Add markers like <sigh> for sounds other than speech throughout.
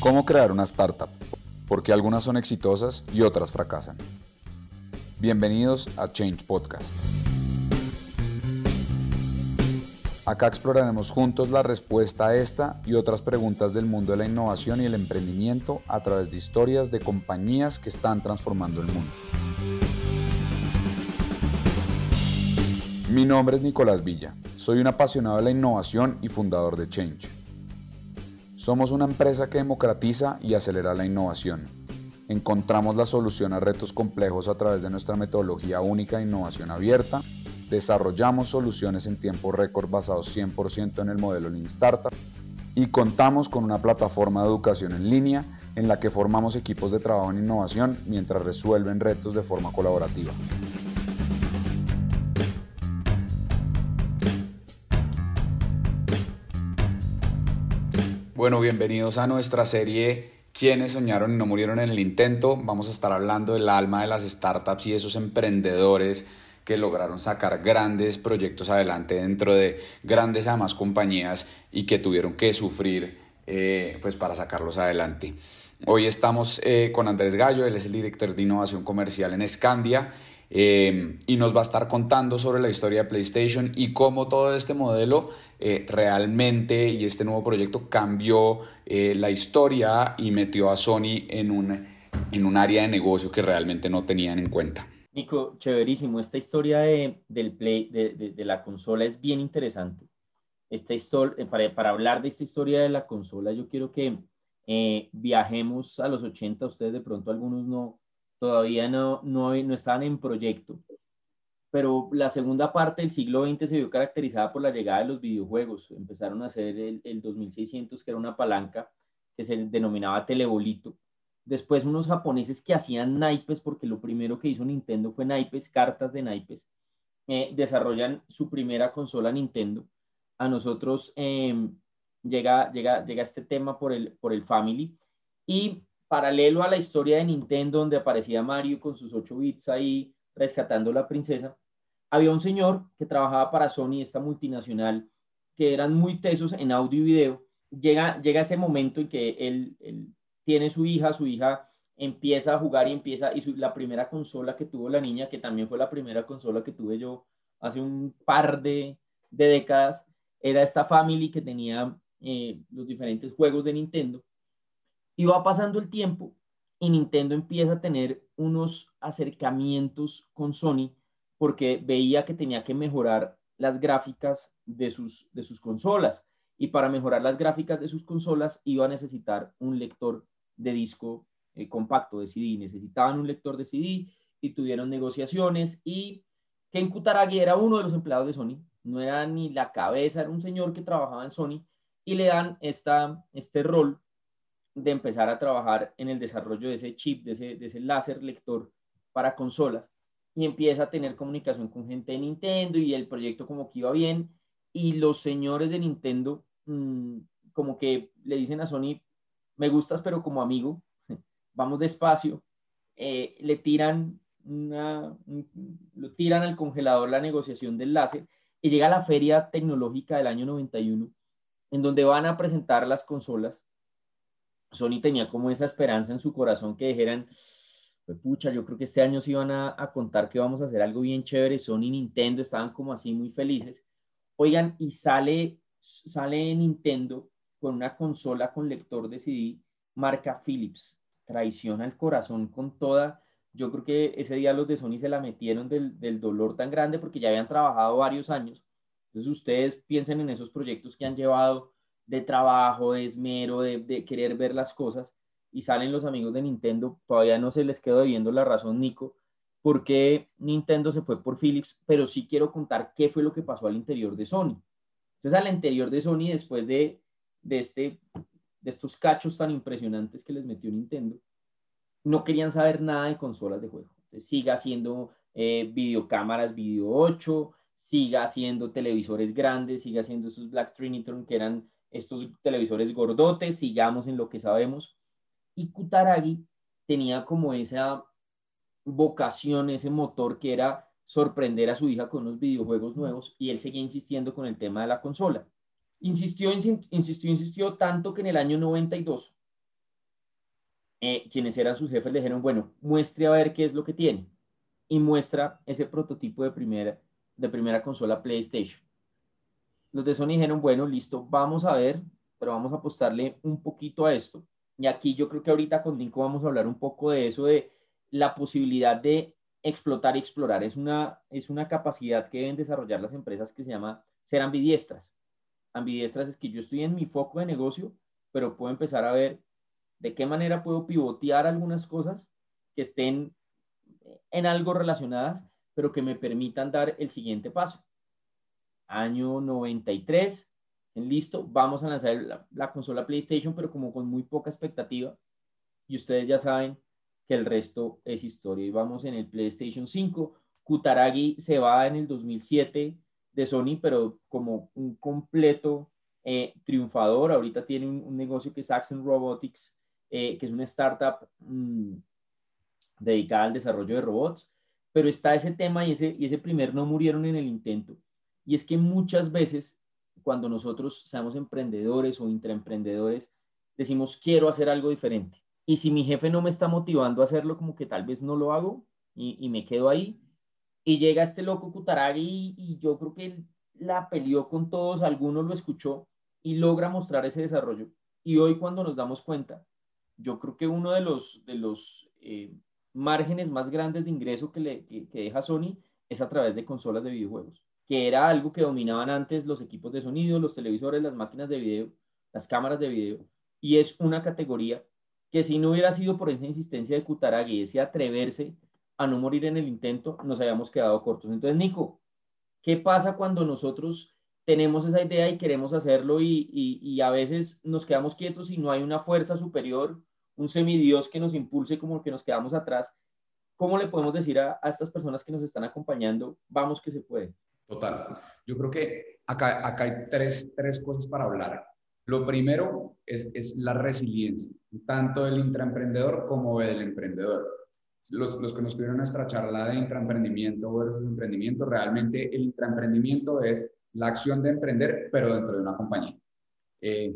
¿Cómo crear una startup? Porque algunas son exitosas y otras fracasan. Bienvenidos a Change Podcast. Acá exploraremos juntos la respuesta a esta y otras preguntas del mundo de la innovación y el emprendimiento a través de historias de compañías que están transformando el mundo. Mi nombre es Nicolás Villa, soy un apasionado de la innovación y fundador de Change. Somos una empresa que democratiza y acelera la innovación. Encontramos la solución a retos complejos a través de nuestra metodología única de innovación abierta. Desarrollamos soluciones en tiempo récord basados 100% en el modelo Lean Startup. Y contamos con una plataforma de educación en línea en la que formamos equipos de trabajo en innovación mientras resuelven retos de forma colaborativa. Bueno, bienvenidos a nuestra serie ¿Quiénes soñaron y no murieron en el intento? Vamos a estar hablando del alma de las startups y esos emprendedores que lograron sacar grandes proyectos adelante dentro de grandes además compañías y que tuvieron que sufrir eh, pues para sacarlos adelante. Hoy estamos eh, con Andrés Gallo, él es el director de innovación comercial en Scandia eh, y nos va a estar contando sobre la historia de PlayStation y cómo todo este modelo eh, realmente y este nuevo proyecto cambió eh, la historia y metió a Sony en un, en un área de negocio que realmente no tenían en cuenta. Nico, chéverísimo. Esta historia de, del play, de, de, la consola es bien interesante. Esta historia, para, para, hablar de esta historia de la consola, yo quiero que viajemos a los 80. Ustedes de pronto algunos no, todavía no, no, no estaban en proyecto. Pero la segunda parte del siglo XX se vio caracterizada por la llegada de los videojuegos. Empezaron a hacer el, el 2600, que era una palanca que se denominaba telebolito. Después unos japoneses que hacían naipes, porque lo primero que hizo Nintendo fue naipes, cartas de naipes, eh, desarrollan su primera consola Nintendo. A nosotros em, llega, llega, llega este tema por el, por el Family y paralelo a la historia de Nintendo, donde aparecía Mario con sus 8 bits ahí rescatando a la princesa, había un señor que trabajaba para Sony, esta multinacional, que eran muy tesos en audio y video. Llega, llega ese momento en que él, tiene su hija, su hija empieza a jugar y empieza, y la primera consola que tuvo la niña, que también fue la primera consola que tuve yo hace un par de, décadas, era esta Family que tenía eh, los diferentes juegos de Nintendo y va pasando el tiempo y Nintendo empieza a tener unos acercamientos con Sony porque veía que tenía que mejorar las gráficas de sus, de sus consolas. Y para mejorar las gráficas de sus consolas iba a necesitar un lector de disco eh, compacto de CD. Necesitaban un lector de CD y tuvieron negociaciones y Ken Kutaragi era uno de los empleados de Sony, no era ni la cabeza, era un señor que trabajaba en Sony y le dan esta, este rol de empezar a trabajar en el desarrollo de ese chip, de ese, de ese láser lector para consolas y empieza a tener comunicación con gente de Nintendo y el proyecto como que iba bien y los señores de Nintendo mm, como que le dicen a Sony, me gustas pero como amigo, <laughs> vamos despacio, eh, le tiran una, lo tiran al congelador la negociación del láser y llega la feria tecnológica del año 91 en donde van a presentar las consolas Sony tenía como esa esperanza en su corazón que dijeran, pucha, yo creo que este año se iban a, contar que vamos a hacer algo bien chévere. Sony y Nintendo estaban como así muy felices. Oigan, y sale, sale Nintendo con una consola con lector de CD marca Philips. Traición al corazón con toda. Yo creo que ese día los de Sony se la metieron del, del dolor tan grande porque ya habían trabajado varios años. Entonces ustedes piensen en esos proyectos que han llevado de trabajo, de esmero, de, querer ver las cosas, y salen los amigos de Nintendo, todavía no se les quedó viendo la razón, Nico, por qué Nintendo se fue por Philips, pero sí quiero contar qué fue lo que pasó al interior de Sony. Entonces, al interior de Sony, después de, de, este, de estos cachos tan impresionantes que les metió Nintendo, no querían saber nada de consolas de juego. Entonces, siga haciendo eh, videocámaras, video 8, siga haciendo televisores grandes, siga haciendo esos Black Trinitron que eran estos televisores gordotes, sigamos en lo que sabemos. Y Kutaragi tenía como esa vocación, ese motor que era sorprender a su hija con unos videojuegos nuevos y él seguía insistiendo con el tema de la consola. Insistió, insistió, insistió tanto que en el año 92 eh, quienes eran sus jefes le dijeron, bueno, muestre a ver qué es lo que tiene. Y muestra ese prototipo de primera, de primera consola PlayStation. Los de Sony dijeron, bueno, listo, vamos a ver, pero vamos a apostarle un poquito a esto. Y aquí yo creo que ahorita con Dinko vamos a hablar un poco de eso, de la posibilidad de explotar y explorar. Es una, es una capacidad que deben desarrollar las empresas que se llama ser ambidiestras. Ambidiestras es que yo estoy en mi foco de negocio, pero puedo empezar a ver de qué manera puedo pivotear algunas cosas que estén en algo relacionadas, pero que me permitan dar el siguiente paso. Año 93, listo, vamos a lanzar la, consola PlayStation, pero como con muy poca expectativa. Y ustedes ya saben que el resto es historia. Y vamos en el PlayStation 5. Kutaragi se va en el 2007 de Sony, pero como un completo eh, triunfador. Ahorita tiene un, negocio que es Axon Robotics, eh, que es una startup mm, dedicada al desarrollo de robots. Pero está ese tema y ese, y ese primer no murieron en el intento. Y es que muchas veces cuando nosotros seamos emprendedores o intraemprendedores, decimos quiero hacer algo diferente. Y si mi jefe no me está motivando a hacerlo, como que tal vez no lo hago y, me quedo ahí. Y llega este loco Kutaragi y, yo creo que él la peleó con todos, algunos lo escuchó y logra mostrar ese desarrollo. Y hoy cuando nos damos cuenta, yo creo que uno de los, de los eh, márgenes más grandes de ingreso que, le, que deja Sony es a través de consolas de videojuegos que era algo que dominaban antes los equipos de sonido, los televisores, las máquinas de video, las cámaras de video, y es una categoría que si no hubiera sido por esa insistencia de Kutaragi, ese atreverse a no morir en el intento, nos habíamos quedado cortos. Entonces, Nico, ¿qué pasa cuando nosotros tenemos esa idea y queremos hacerlo y, a veces nos quedamos quietos y no hay una fuerza superior, un semidios que nos impulse como que nos quedamos atrás? ¿Cómo le podemos decir a, a estas personas que nos están acompañando, vamos que se puede? Total. Yo creo que acá, acá hay tres, tres cosas para hablar. Lo primero es, es la resiliencia, tanto del intraemprendedor como del emprendedor. Los, los que nos tuvieron nuestra charla de intraemprendimiento versus emprendimiento, realmente el intraemprendimiento es la acción de emprender, pero dentro de una compañía. Eh,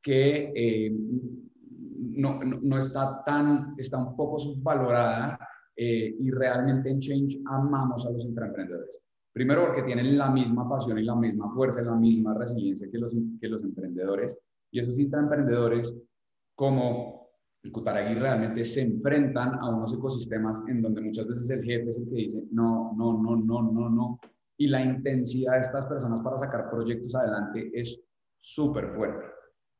que eh, no, no, está tan, está un poco subvalorada eh, y realmente en Change amamos a los intraemprendedores. Primero porque tienen la misma pasión y la misma fuerza y la misma resiliencia que los, que los emprendedores. Y esos intraemprendedores, como Kutaragi, realmente se enfrentan a unos ecosistemas en donde muchas veces el jefe es el que dice, no, no, no, no, no, no. Y la intensidad de estas personas para sacar proyectos adelante es súper fuerte.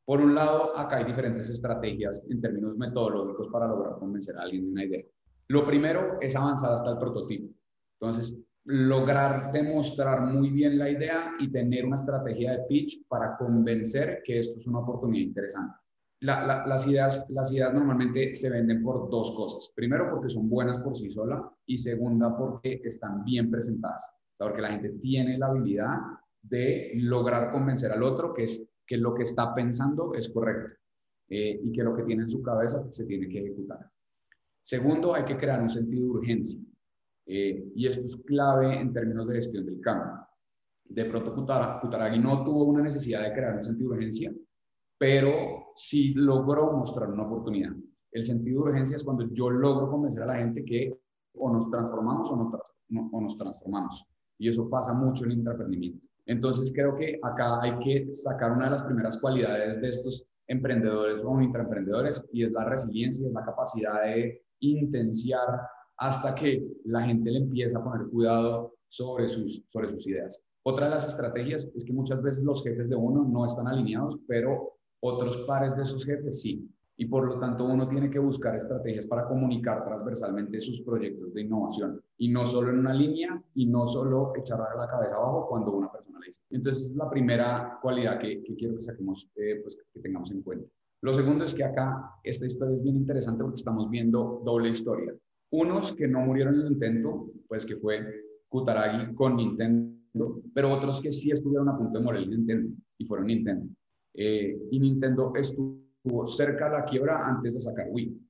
Por un lado, acá hay diferentes estrategias en términos metodológicos para lograr convencer a alguien de una idea. Lo primero es avanzar hasta el prototipo. Entonces, lograr demostrar muy bien la idea y tener una estrategia de pitch para convencer que esto es una oportunidad interesante. las, ideas, las ideas normalmente se venden por dos cosas. Primero, porque son buenas por sí sola y segunda, porque están bien presentadas. Porque la gente tiene la habilidad de lograr convencer al otro que, es, que lo que está pensando es correcto eh, y que lo que tiene en su cabeza se tiene que ejecutar. Segundo, hay que crear un sentido de urgencia. Eh, y esto es clave en términos de gestión del cambio. De pronto, Kutaragi no tuvo una necesidad de crear un sentido de urgencia, pero sí logró mostrar una oportunidad. El sentido de urgencia es cuando yo logro convencer a la gente que o nos transformamos o, no, o nos transformamos. Y eso pasa mucho en el intraemprendimiento. Entonces, creo que acá hay que sacar una de las primeras cualidades de estos emprendedores o intraemprendedores y es la resiliencia, es la capacidad de intenciar hasta que la gente le empieza a poner cuidado sobre sus, ideas. Otra de las estrategias es que muchas veces los jefes de uno no están alineados, pero otros pares de sus jefes sí. Y por lo tanto uno tiene que buscar estrategias para comunicar transversalmente sus proyectos de innovación. Y no solo en una línea y no solo echar la cabeza abajo cuando una persona le dice. Entonces es la primera cualidad que, quiero que saquemos, eh, pues que tengamos en cuenta. Lo segundo es que acá esta historia es bien interesante porque estamos viendo doble historia. Unos que no murieron en el intento, pues que fue Kutaragi con Nintendo, pero otros que sí estuvieron a punto de morir en Nintendo y fueron Nintendo. Eh, y Nintendo estuvo cerca de la quiebra antes de sacar Wii.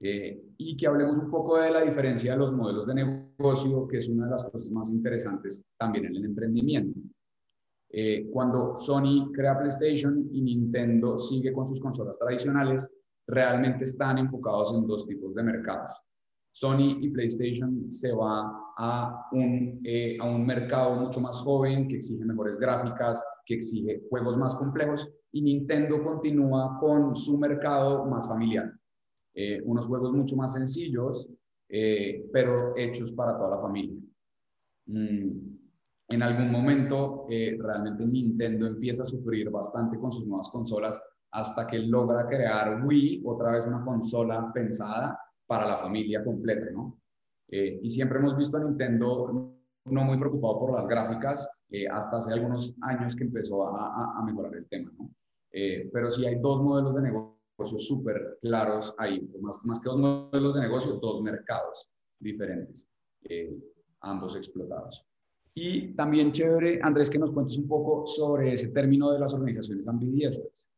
Eh, y que hablemos un poco de la diferencia de los modelos de negocio, que es una de las cosas más interesantes también en el emprendimiento. Eh, cuando Sony crea PlayStation y Nintendo sigue con sus consolas tradicionales, realmente están enfocados en dos tipos de mercados. Sony y PlayStation se va a un, eh, a un mercado mucho más joven, que exige mejores gráficas, que exige juegos más complejos, y Nintendo continúa con su mercado más familiar. Eh, unos juegos mucho más sencillos, eh, pero hechos para toda la familia. Mm, en algún momento, realmente Nintendo empieza a sufrir bastante con sus nuevas consolas hasta que logra crear Wii, otra vez una consola pensada para la familia completa, ¿no? Eh, y siempre hemos visto a Nintendo no muy preocupado por las gráficas, eh, hasta hace algunos años que empezó a, a, mejorar el tema, ¿no? Eh, pero sí hay dos modelos de negocio súper claros ahí, más, más que dos modelos de negocio, dos mercados diferentes, ambos explotados. Y también chévere, Andrés, que nos cuentes un poco sobre ese término de las organizaciones ambidiestras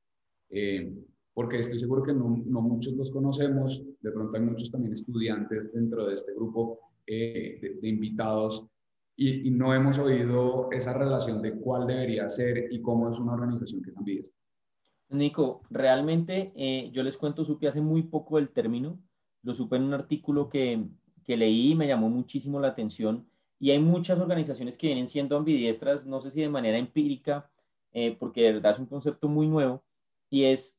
porque estoy seguro que no, no, muchos los conocemos, de pronto hay muchos también estudiantes dentro de este grupo eh, de, invitados y, no hemos oído esa relación de cuál debería ser y cómo es una organización que es. Nico, realmente eh, yo les cuento, supe hace muy poco el término, lo supe en un artículo que, que leí y me llamó muchísimo la atención y hay muchas organizaciones que vienen siendo ambidiestras, no sé si de manera empírica, eh, porque de verdad es un concepto muy nuevo, y es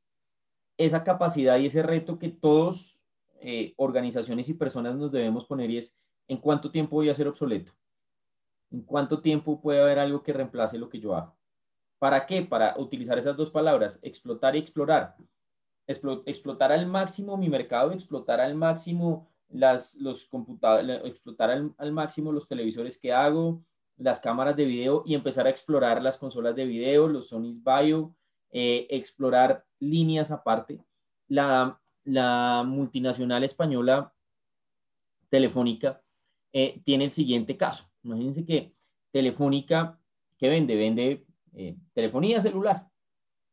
esa capacidad y ese reto que todos, eh, organizaciones y personas nos debemos poner es, ¿en cuánto tiempo voy a ser obsoleto? ¿En cuánto tiempo puede haber algo que reemplace lo que yo hago? ¿Para qué? Para utilizar esas dos palabras, explotar y explorar. explotar al máximo mi mercado, explotar al máximo las, los computadores, explotar al, al, máximo los televisores que hago, las cámaras de video y empezar a explorar las consolas de video, los Sony's Bio, eh, explorar líneas aparte. La, multinacional española Telefónica eh, tiene el siguiente caso. Imagínense que Telefónica, ¿qué vende? Vende eh, telefonía celular.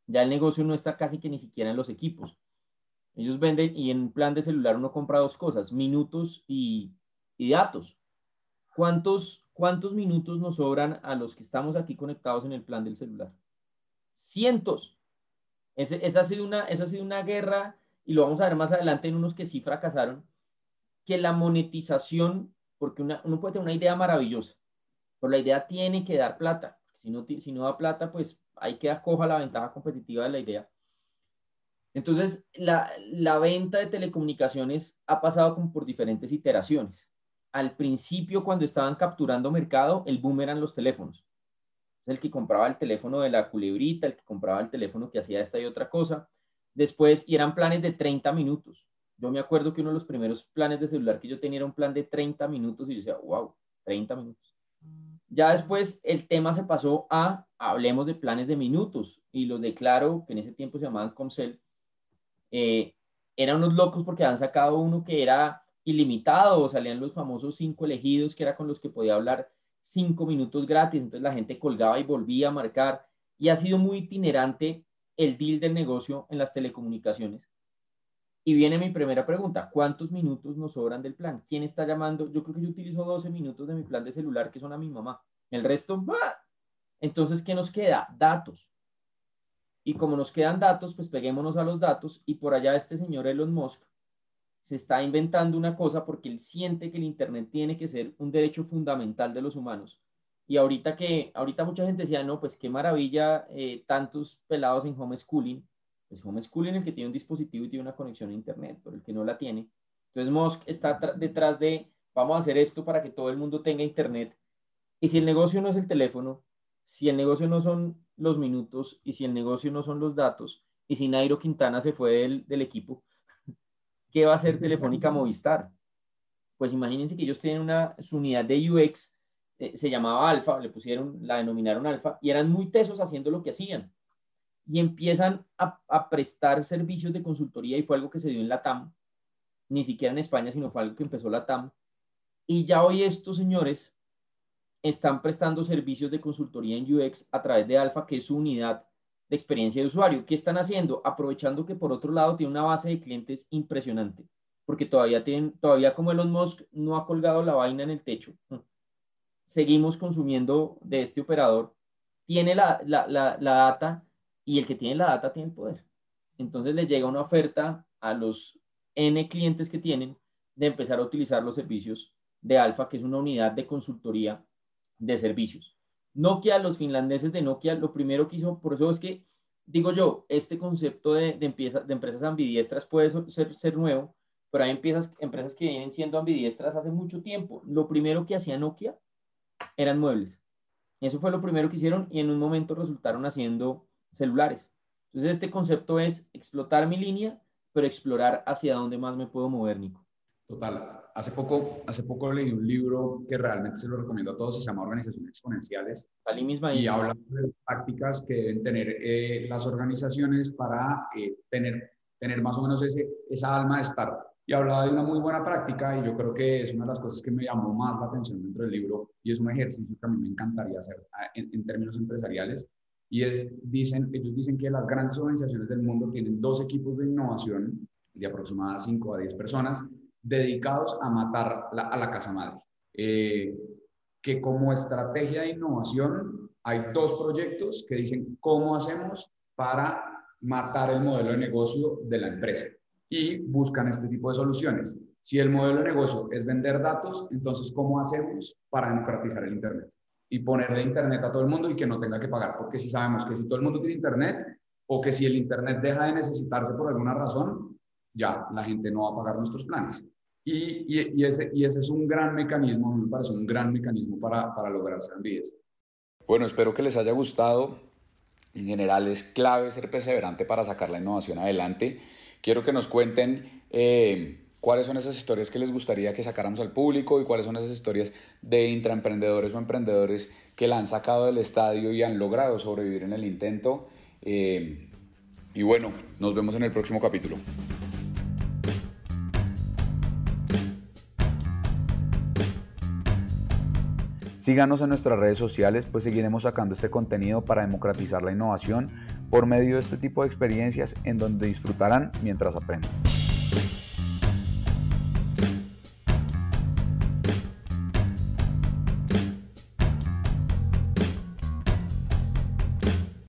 Ya el negocio no está casi que ni siquiera en los equipos. Ellos venden y en plan de celular uno compra dos cosas, minutos y, y datos. ¿Cuántos, ¿Cuántos minutos nos sobran a los que estamos aquí conectados en el plan del celular? Cientos. esa, ha sido una, esa ha sido una guerra, y lo vamos a ver más adelante en unos que sí fracasaron, que la monetización, porque uno puede tener una idea maravillosa, pero la idea tiene que dar plata. Si no, si no da plata, pues ahí queda coja la ventaja competitiva de la idea. Entonces, la, la, venta de telecomunicaciones ha pasado por diferentes iteraciones. Al principio, cuando estaban capturando mercado, el boom eran los teléfonos el que compraba el teléfono de la culebrita, el que compraba el teléfono que hacía esta y otra cosa. Después, y eran planes de 30 minutos. Yo me acuerdo que uno de los primeros planes de celular que yo tenía era un plan de 30 minutos y yo decía, wow, 30 minutos. Ya después el tema se pasó a, hablemos de planes de minutos y los de Claro, que en ese tiempo se llamaban Comcel, eh, eran unos locos porque han sacado uno que era ilimitado, salían los famosos cinco elegidos que era con los que podía hablar cinco minutos gratis, entonces la gente colgaba y volvía a marcar y ha sido muy itinerante el deal del negocio en las telecomunicaciones. Y viene mi primera pregunta, ¿cuántos minutos nos sobran del plan? ¿Quién está llamando? Yo creo que yo utilizo 12 minutos de mi plan de celular que son a mi mamá. El resto, ¡bah! entonces, ¿qué nos queda? Datos. Y como nos quedan datos, pues peguémonos a los datos y por allá este señor Elon Musk se está inventando una cosa porque él siente que el Internet tiene que ser un derecho fundamental de los humanos. Y ahorita que, ahorita mucha gente decía, no, pues qué maravilla eh, tantos pelados en homeschooling. Pues homeschooling el que tiene un dispositivo y tiene una conexión a Internet, pero el que no la tiene. Entonces Musk está detrás de, vamos a hacer esto para que todo el mundo tenga Internet. Y si el negocio no es el teléfono, si el negocio no son los minutos y si el negocio no son los datos, y si Nairo Quintana se fue del, del equipo, ¿qué va a hacer Telefónica Movistar? Pues imagínense que ellos tienen una su unidad de UX, eh, se llamaba Alfa, le pusieron, la denominaron Alfa, y eran muy tesos haciendo lo que hacían. Y empiezan a, a prestar servicios de consultoría y fue algo que se dio en la TAM, ni siquiera en España, sino fue algo que empezó la TAM. Y ya hoy estos señores están prestando servicios de consultoría en UX a través de Alfa, que es su unidad de experiencia de usuario. ¿Qué están haciendo? Aprovechando que por otro lado tiene una base de clientes impresionante, porque todavía tienen, todavía como Elon Musk no ha colgado la vaina en el techo, seguimos consumiendo de este operador, tiene la, la, la, la data y el que tiene la data tiene el poder. Entonces le llega una oferta a los N clientes que tienen de empezar a utilizar los servicios de Alfa, que es una unidad de consultoría de servicios. Nokia, los finlandeses de Nokia, lo primero que hizo, por eso es que digo yo, este concepto de, empresas ambidiestras puede ser, ser nuevo, pero hay empresas, empresas que vienen siendo ambidiestras hace mucho tiempo. Lo primero que hacía Nokia eran muebles. Eso fue lo primero que hicieron y en un momento resultaron haciendo celulares. Entonces este concepto es explotar mi línea, pero explorar hacia dónde más me puedo mover, Nico. Total. Hace poco, hace poco leí un libro que realmente se lo recomiendo a todos, se llama Organizaciones Exponenciales. Misma y habla de las prácticas que deben tener eh, las organizaciones para eh, tener, tener más o menos ese, esa alma de startup. Y hablaba de una muy buena práctica y yo creo que es una de las cosas que me llamó más la atención dentro del libro y es un ejercicio que a mí me encantaría hacer ah, en, en términos empresariales. Y es, dicen, ellos dicen que las grandes organizaciones del mundo tienen dos equipos de innovación de aproximadamente 5 a 10 personas dedicados a matar a la casa madre. Eh, que como estrategia de innovación hay dos proyectos que dicen cómo hacemos para matar el modelo de negocio de la empresa y buscan este tipo de soluciones. Si el modelo de negocio es vender datos, entonces ¿cómo hacemos para democratizar el Internet? Y ponerle Internet a todo el mundo y que no tenga que pagar, porque si sabemos que si todo el mundo tiene Internet o que si el Internet deja de necesitarse por alguna razón, ya la gente no va a pagar nuestros planes. Y, ese, y ese es un gran mecanismo, me parece un gran mecanismo para, para lograr ser Bueno, espero que les haya gustado. En general es clave ser perseverante para sacar la innovación adelante. Quiero que nos cuenten eh, cuáles son esas historias que les gustaría que sacáramos al público y cuáles son esas historias de intraemprendedores o emprendedores que la han sacado del estadio y han logrado sobrevivir en el intento. Eh, y bueno, nos vemos en el próximo capítulo. Síganos en nuestras redes sociales, pues seguiremos sacando este contenido para democratizar la innovación por medio de este tipo de experiencias en donde disfrutarán mientras aprenden.